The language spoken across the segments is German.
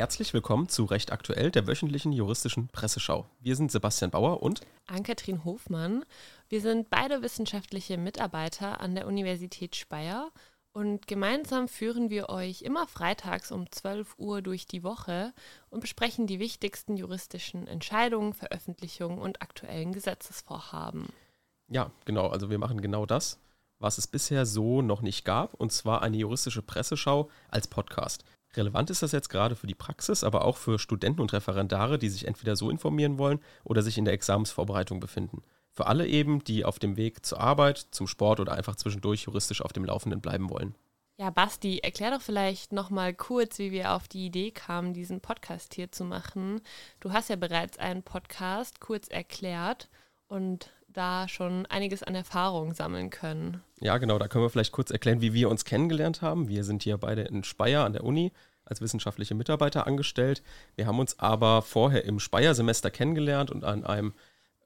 Herzlich willkommen zu Recht Aktuell, der wöchentlichen juristischen Presseschau. Wir sind Sebastian Bauer und Ann-Kathrin Hofmann. Wir sind beide wissenschaftliche Mitarbeiter an der Universität Speyer und gemeinsam führen wir euch immer freitags um 12 Uhr durch die Woche und besprechen die wichtigsten juristischen Entscheidungen, Veröffentlichungen und aktuellen Gesetzesvorhaben. Ja, genau, also wir machen genau das, was es bisher so noch nicht gab, und zwar eine juristische Presseschau als Podcast. Relevant ist das jetzt gerade für die Praxis, aber auch für Studenten und Referendare, die sich entweder so informieren wollen oder sich in der Examensvorbereitung befinden. Für alle eben, die auf dem Weg zur Arbeit, zum Sport oder einfach zwischendurch juristisch auf dem Laufenden bleiben wollen. Ja, Basti, erklär doch vielleicht nochmal kurz, wie wir auf die Idee kamen, diesen Podcast hier zu machen. Du hast ja bereits einen Podcast kurz erklärt und da schon einiges an Erfahrung sammeln können. Ja, genau, da können wir vielleicht kurz erklären, wie wir uns kennengelernt haben. Wir sind hier beide in Speyer an der Uni als wissenschaftliche Mitarbeiter angestellt. Wir haben uns aber vorher im Speyer-Semester kennengelernt und an einem,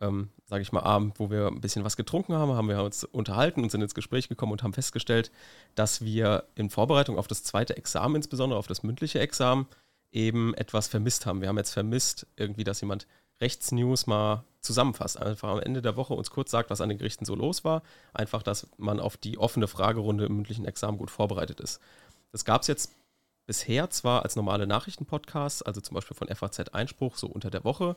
ähm, sage ich mal, Abend, wo wir ein bisschen was getrunken haben, haben wir uns unterhalten und sind ins Gespräch gekommen und haben festgestellt, dass wir in Vorbereitung auf das zweite Examen, insbesondere auf das mündliche Examen, eben etwas vermisst haben. Wir haben jetzt vermisst, irgendwie, dass jemand Rechtsnews mal zusammenfasst. Einfach am Ende der Woche uns kurz sagt, was an den Gerichten so los war. Einfach, dass man auf die offene Fragerunde im mündlichen Examen gut vorbereitet ist. Das gab es jetzt bisher zwar als normale Nachrichtenpodcasts, also zum Beispiel von FAZ Einspruch, so unter der Woche.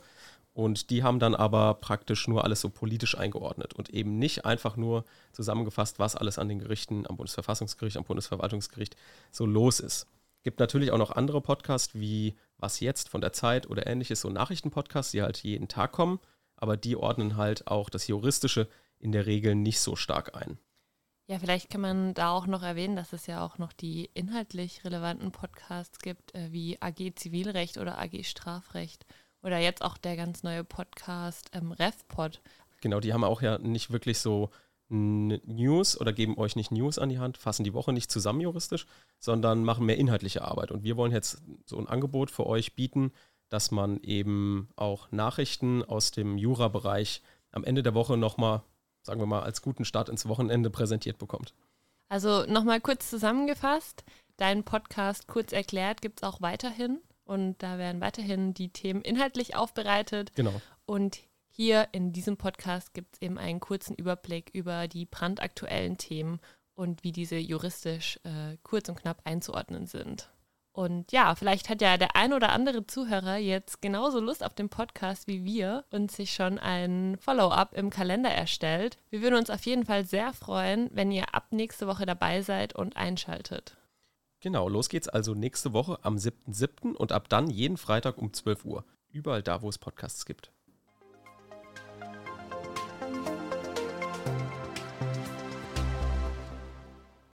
Und die haben dann aber praktisch nur alles so politisch eingeordnet und eben nicht einfach nur zusammengefasst, was alles an den Gerichten, am Bundesverfassungsgericht, am Bundesverwaltungsgericht so los ist. Gibt natürlich auch noch andere Podcasts wie Was jetzt von der Zeit oder ähnliches, so Nachrichtenpodcasts, die halt jeden Tag kommen, aber die ordnen halt auch das Juristische in der Regel nicht so stark ein. Ja, vielleicht kann man da auch noch erwähnen, dass es ja auch noch die inhaltlich relevanten Podcasts gibt, äh, wie AG Zivilrecht oder AG Strafrecht oder jetzt auch der ganz neue Podcast ähm, RevPod. Genau, die haben auch ja nicht wirklich so News oder geben euch nicht News an die Hand, fassen die Woche nicht zusammen juristisch, sondern machen mehr inhaltliche Arbeit. Und wir wollen jetzt so ein Angebot für euch bieten, dass man eben auch Nachrichten aus dem Jura-Bereich am Ende der Woche nochmal, sagen wir mal, als guten Start ins Wochenende präsentiert bekommt. Also nochmal kurz zusammengefasst, dein Podcast kurz erklärt gibt es auch weiterhin und da werden weiterhin die Themen inhaltlich aufbereitet. Genau. Und hier in diesem Podcast gibt es eben einen kurzen Überblick über die brandaktuellen Themen und wie diese juristisch äh, kurz und knapp einzuordnen sind. Und ja, vielleicht hat ja der ein oder andere Zuhörer jetzt genauso Lust auf den Podcast wie wir und sich schon ein Follow-up im Kalender erstellt. Wir würden uns auf jeden Fall sehr freuen, wenn ihr ab nächste Woche dabei seid und einschaltet. Genau, los geht's also nächste Woche am 7.7. und ab dann jeden Freitag um 12 Uhr. Überall da, wo es Podcasts gibt.